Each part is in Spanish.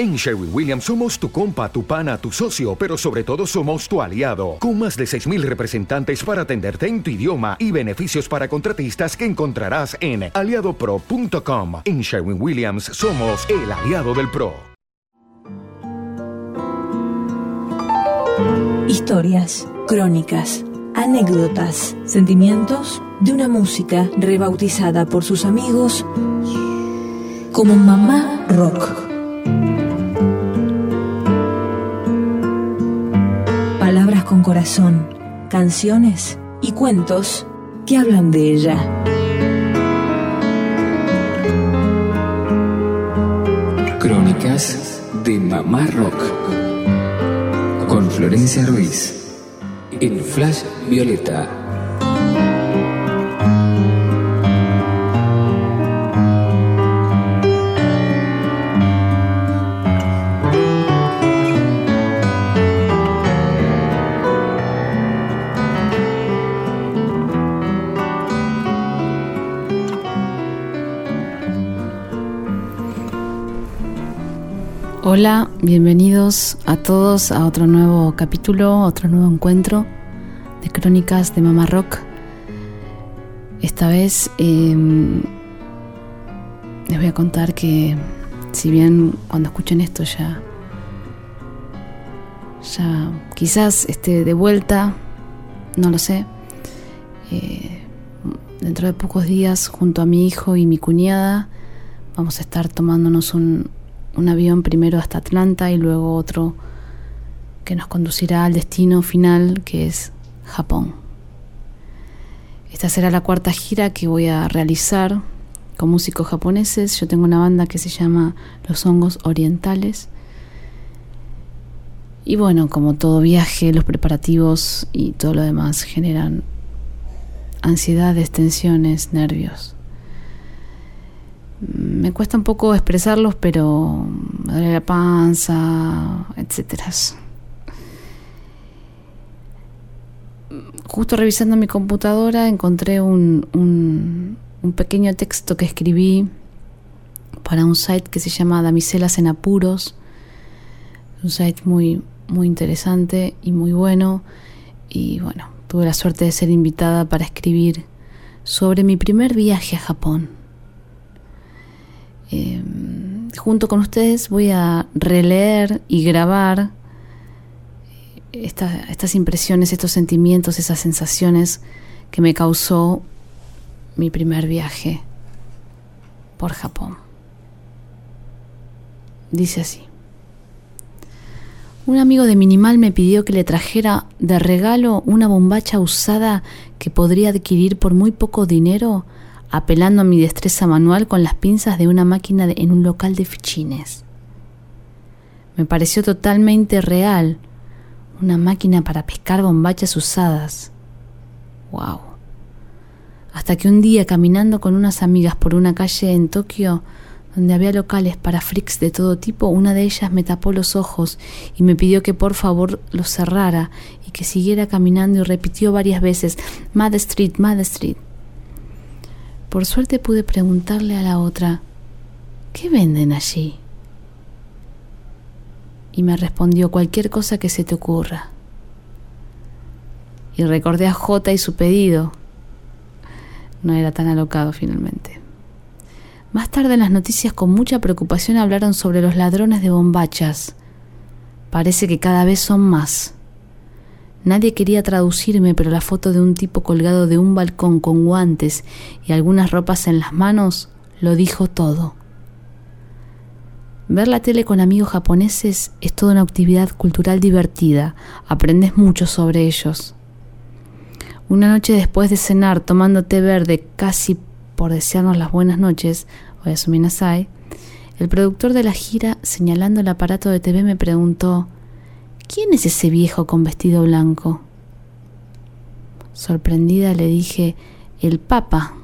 En Sherwin Williams somos tu compa, tu pana, tu socio, pero sobre todo somos tu aliado, con más de 6.000 representantes para atenderte en tu idioma y beneficios para contratistas que encontrarás en aliadopro.com. En Sherwin Williams somos el aliado del PRO. Historias, crónicas, anécdotas, sentimientos de una música rebautizada por sus amigos como Mamá Rock. Corazón, canciones y cuentos que hablan de ella. Crónicas de Mamá Rock con Florencia Ruiz en Flash Violeta. Hola, bienvenidos a todos a otro nuevo capítulo, otro nuevo encuentro de Crónicas de Mamá Rock. Esta vez em, les voy a contar que si bien cuando escuchen esto ya ya quizás esté de vuelta, no lo sé. Eh, dentro de pocos días, junto a mi hijo y mi cuñada, vamos a estar tomándonos un, un avión primero hasta Atlanta y luego otro que nos conducirá al destino final que es Japón. Esta será la cuarta gira que voy a realizar con músicos japoneses. Yo tengo una banda que se llama Los Hongos Orientales. Y bueno, como todo viaje, los preparativos y todo lo demás generan ansiedades, tensiones, nervios me cuesta un poco expresarlos, pero me la panza, etcétera. Justo revisando mi computadora encontré un, un, pequeño texto que escribí para un site que se llama Damiselas en Apuros. Un site muy, muy interesante y muy bueno. Y bueno, tuve la suerte de ser invitada para escribir sobre mi primer viaje a Japón Em, junto con ustedes voy a releer y grabar estas impresiones, estos sentimientos, esas sensaciones que me causó mi primer viaje por Japón. Dice así. Un amigo de Minimal me pidió que le trajera de regalo una bombacha usada que podría adquirir por muy poco dinero apelando a mi destreza manual con las pinzas de una máquina en un local de fichines. Me pareció totalmente real, una máquina para pescar bombachas usadas. ¡Wow! Hasta que un día, caminando con unas amigas por una calle en Tokio, donde había locales para freaks de todo tipo, una de ellas me tapó los ojos y me pidió que por favor los cerrara y que siguiera caminando y repitió varias veces Mad Street, Mad Street. Por suerte pude preguntarle a la otra, ¿qué venden allí? Y me respondió cualquier cosa que se te ocurra. Y recordé a J y su pedido. No era tan alocado finalmente. Más tarde en las noticias con mucha preocupación hablaron sobre los ladrones de bombachas. Parece que cada vez son más. Nadie quería traducirme, pero la foto de un tipo colgado de un balcón con guantes y algunas ropas en las manos lo dijo todo. Ver la tele con amigos japoneses es toda una actividad cultural divertida, aprendes mucho sobre ellos. Una noche después de cenar tomando té verde casi por desearnos las buenas noches, Oyasuminasai, el productor de la gira, señalando el aparato de TV, me preguntó ¿Quién es ese viejo con vestido blanco? Sorprendida le dije, el Papa.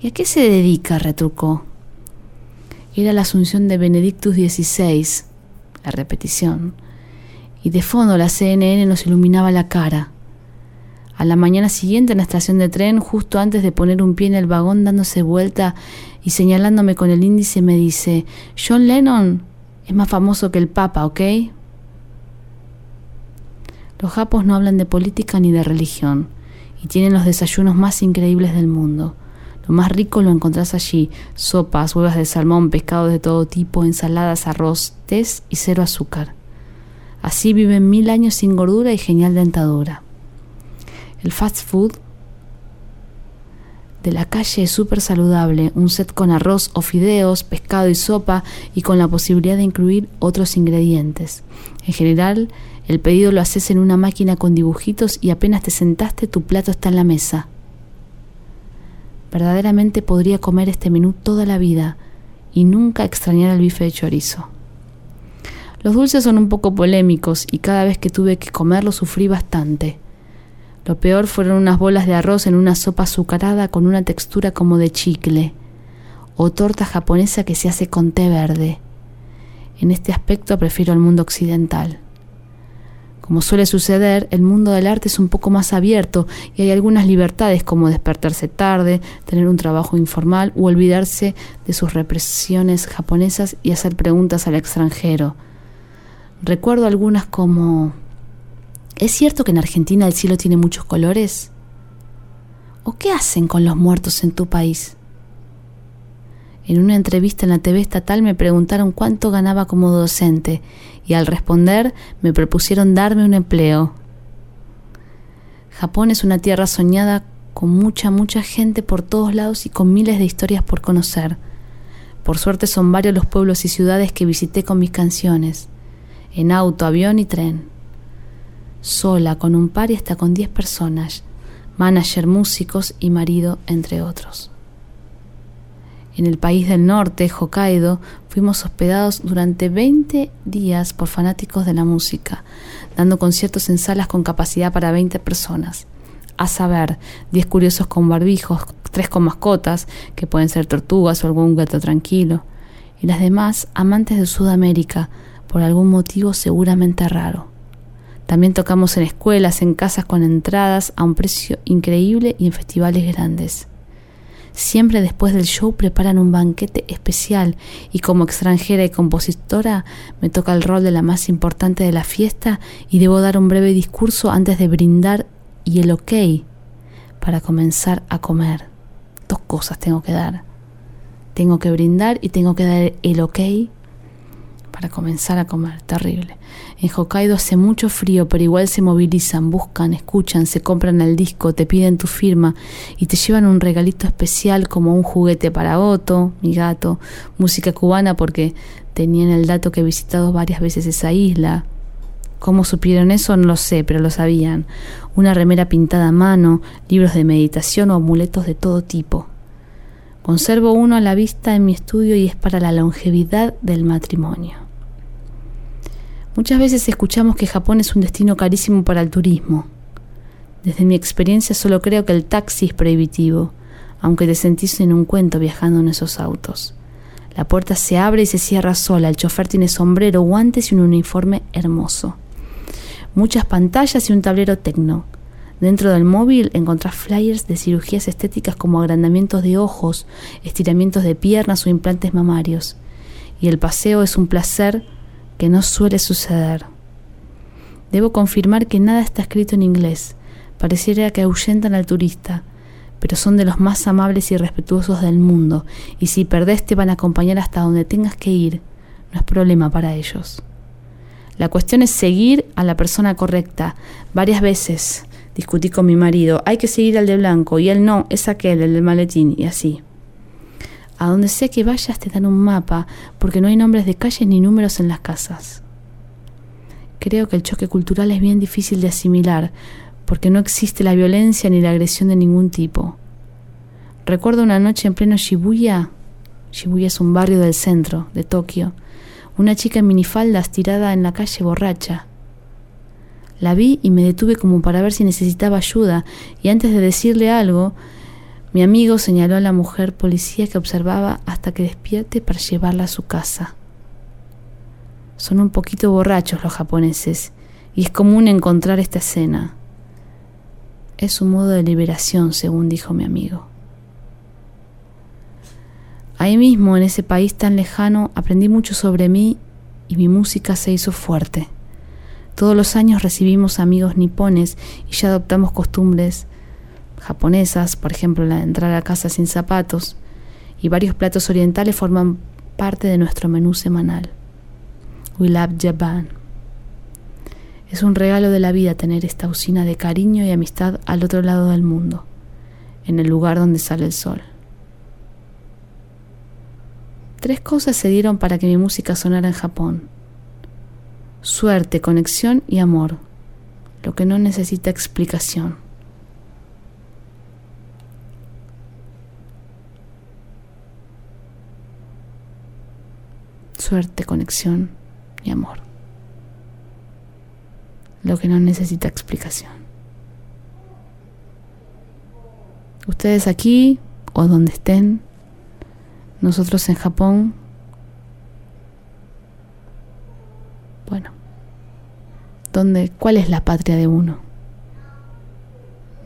¿Y a qué se dedica? retrucó. Era la asunción de Benedictus XVI, la repetición, y de fondo la CNN nos iluminaba la cara. A la mañana siguiente en la estación de tren, justo antes de poner un pie en el vagón dándose vuelta y señalándome con el índice, me dice, John Lennon, Es más famoso que el Papa, ¿ok? Los japos no hablan de política ni de religión y tienen los desayunos más increíbles del mundo. Lo más rico lo encontrás allí, sopas, huevas de salmón, pescados de todo tipo, ensaladas, arroz, té y cero azúcar. Así viven mil años sin gordura y genial dentadura. El fast food de la calle es súper saludable, un set con arroz o fideos, pescado y sopa y con la posibilidad de incluir otros ingredientes. En general, el pedido lo haces en una máquina con dibujitos y apenas te sentaste tu plato está en la mesa. Verdaderamente podría comer este menú toda la vida y nunca extrañar el bife de chorizo. Los dulces son un poco polémicos y cada vez que tuve que comerlo sufrí bastante. Lo peor fueron unas bolas de arroz en una sopa azucarada con una textura como de chicle, o torta japonesa que se hace con té verde. En este aspecto prefiero el mundo occidental. Como suele suceder, el mundo del arte es un poco más abierto y hay algunas libertades como despertarse tarde, tener un trabajo informal o olvidarse de sus represiones japonesas y hacer preguntas al extranjero. Recuerdo algunas como ¿Es cierto que en Argentina el cielo tiene muchos colores? ¿O qué hacen con los muertos en tu país? En una entrevista en la TV estatal me preguntaron cuánto ganaba como docente y al responder me propusieron darme un empleo. Japón es una tierra soñada con mucha, mucha gente por todos lados y con miles de historias por conocer. Por suerte son varios los pueblos y ciudades que visité con mis canciones, en auto, avión y tren. Sola, con un par y hasta con diez personas, manager, músicos y marido, entre otros. En el país del norte, Hokkaido, fuimos hospedados durante 20 días por fanáticos de la música, dando conciertos en salas con capacidad para 20 personas. A saber, 10 curiosos con barbijos, 3 con mascotas, que pueden ser tortugas o algún gato tranquilo, y las demás amantes de Sudamérica, por algún motivo seguramente raro. También tocamos en escuelas, en casas con entradas a un precio increíble y en festivales grandes. Siempre después del show preparan un banquete especial y como extranjera y compositora me toca el rol de la más importante de la fiesta y debo dar un breve discurso antes de brindar y el ok para comenzar a comer. Dos cosas tengo que dar. Tengo que brindar y tengo que dar el ok para comenzar a comer. Terrible. En Hokkaido hace mucho frío, pero igual se movilizan, buscan, escuchan, se compran el disco, te piden tu firma y te llevan un regalito especial como un juguete para Otto, mi gato, música cubana porque tenían el dato que he visitado varias veces esa isla. ¿Cómo supieron eso? No lo sé, pero lo sabían. Una remera pintada a mano, libros de meditación o amuletos de todo tipo. Conservo uno a la vista en mi estudio y es para la longevidad del matrimonio. Muchas veces escuchamos que Japón es un destino carísimo para el turismo. Desde mi experiencia solo creo que el taxi es prohibitivo, aunque te sentís en un cuento viajando en esos autos. La puerta se abre y se cierra sola, el chofer tiene sombrero, guantes y un uniforme hermoso. Muchas pantallas y un tablero tecno. Dentro del móvil encontrás flyers de cirugías estéticas como agrandamientos de ojos, estiramientos de piernas o implantes mamarios. Y el paseo es un placer que no suele suceder. Debo confirmar que nada está escrito en inglés. Pareciera que ahuyentan al turista, pero son de los más amables y respetuosos del mundo, y si perdés te van a acompañar hasta donde tengas que ir. No es problema para ellos. La cuestión es seguir a la persona correcta. Varias veces Discutí con mi marido, hay que seguir al de blanco y él no, es aquel, el del maletín, y así. A donde sea que vayas te dan un mapa, porque no hay nombres de calles ni números en las casas. Creo que el choque cultural es bien difícil de asimilar, porque no existe la violencia ni la agresión de ningún tipo. Recuerdo una noche en pleno Shibuya, Shibuya es un barrio del centro de Tokio, una chica en minifaldas tirada en la calle borracha. La vi y me detuve como para ver si necesitaba ayuda, y antes de decirle algo, mi amigo señaló a la mujer policía que observaba hasta que despierte para llevarla a su casa. Son un poquito borrachos los japoneses, y es común encontrar esta escena. Es un modo de liberación, según dijo mi amigo. Ahí mismo, en ese país tan lejano, aprendí mucho sobre mí y mi música se hizo fuerte. Todos los años recibimos amigos nipones y ya adoptamos costumbres japonesas, por ejemplo la de entrar a casa sin zapatos, y varios platos orientales forman parte de nuestro menú semanal. We love Japan. Es un regalo de la vida tener esta usina de cariño y amistad al otro lado del mundo, en el lugar donde sale el sol. Tres cosas se dieron para que mi música sonara en Japón. Suerte, conexión y amor, lo que no necesita explicación. Suerte, conexión y amor, lo que no necesita explicación. Ustedes aquí o donde estén, nosotros en Japón, bueno, ¿dónde, ¿cuál es la patria de uno?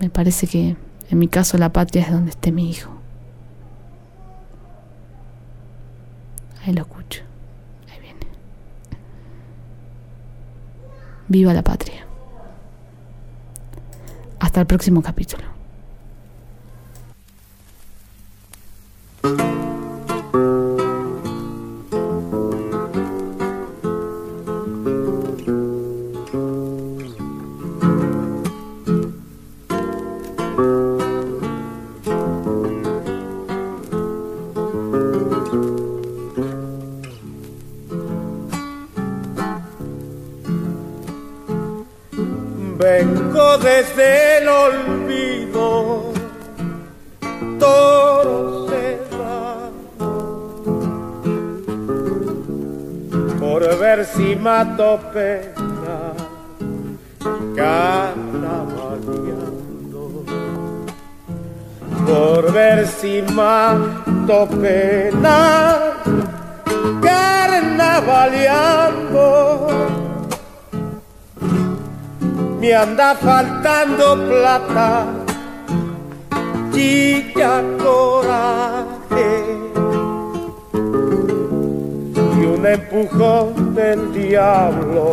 Me parece que en mi caso la patria es donde esté mi hijo. Ahí lo escucho. Ahí viene. Viva la patria. Hasta el próximo capítulo. Vengo desde el olvido, toro cerrado, por ver si mato pena, carnavaleando, por ver si mato pena, carnavaleando me anda faltando plata, chica coraje. Y un empujón del diablo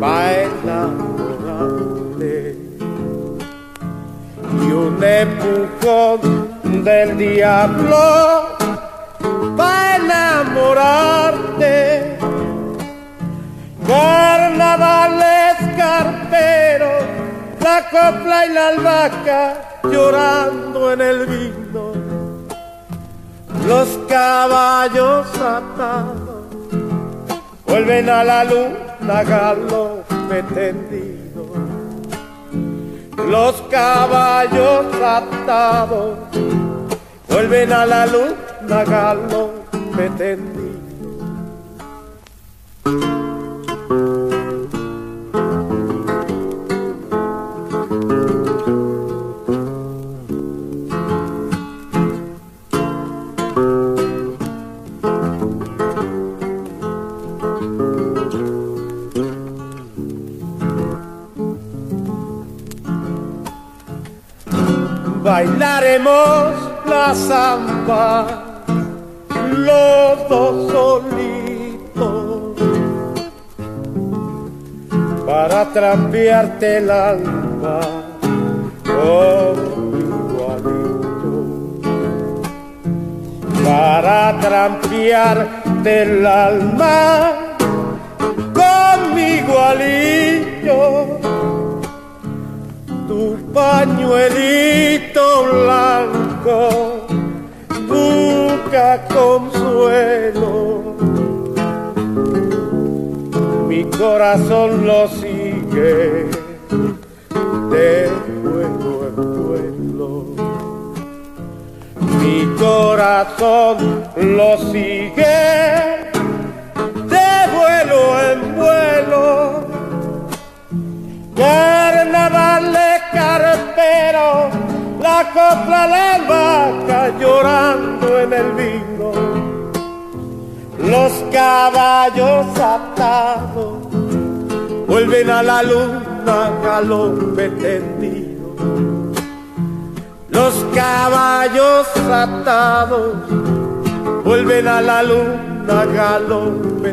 pa' enamorarte y un empujón del diablo pa' enamorarte carnavales carperos, la copla y la albahaca llorando en el vino, los caballos atados vuelven a la luna galope tendido, los caballos atados vuelven a la luna galope tendido. Bailaremos la samba, los dos solitos, para trampearte el alma con igualito, para trampearte el alma con mi igualito pañuelito blanco busca consuelo. Mi corazón lo sigue de vuelo en vuelo. Mi corazón lo sigue la copla la vaca llorando en el vino, los caballos atados vuelven a la luna galope tendido, los caballos atados vuelven a la luna galope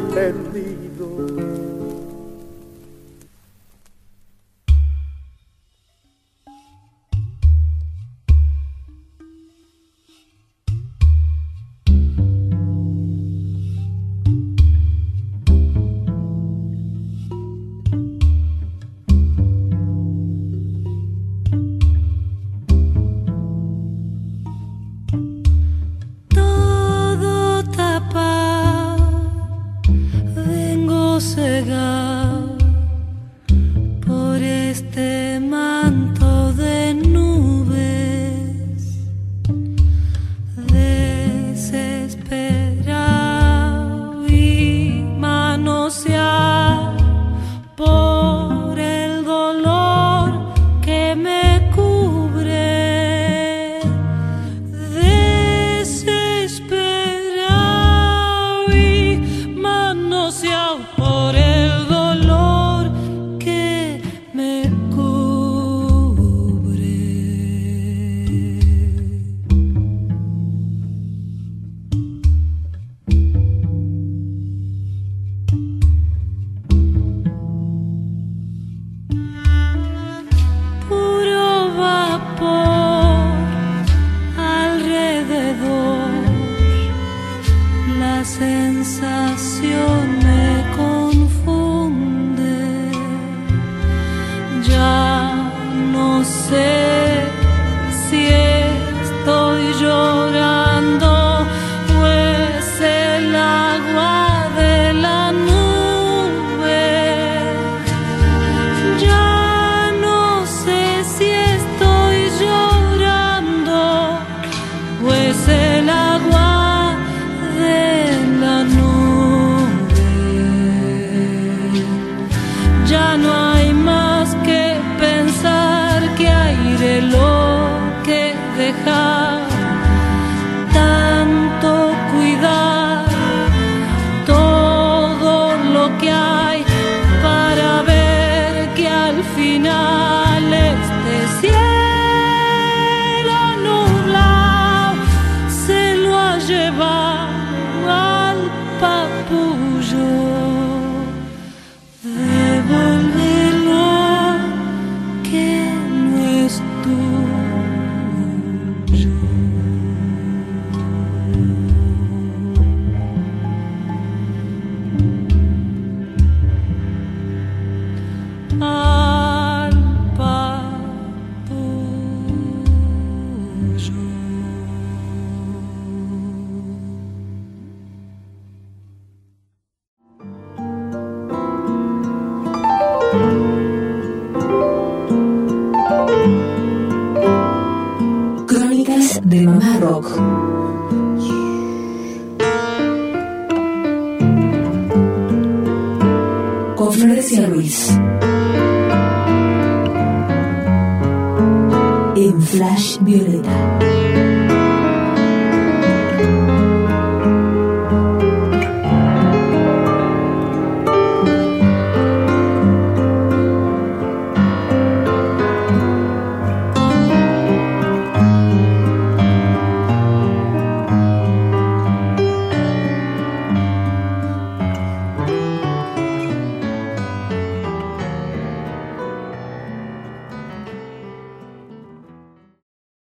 Flash Violeta.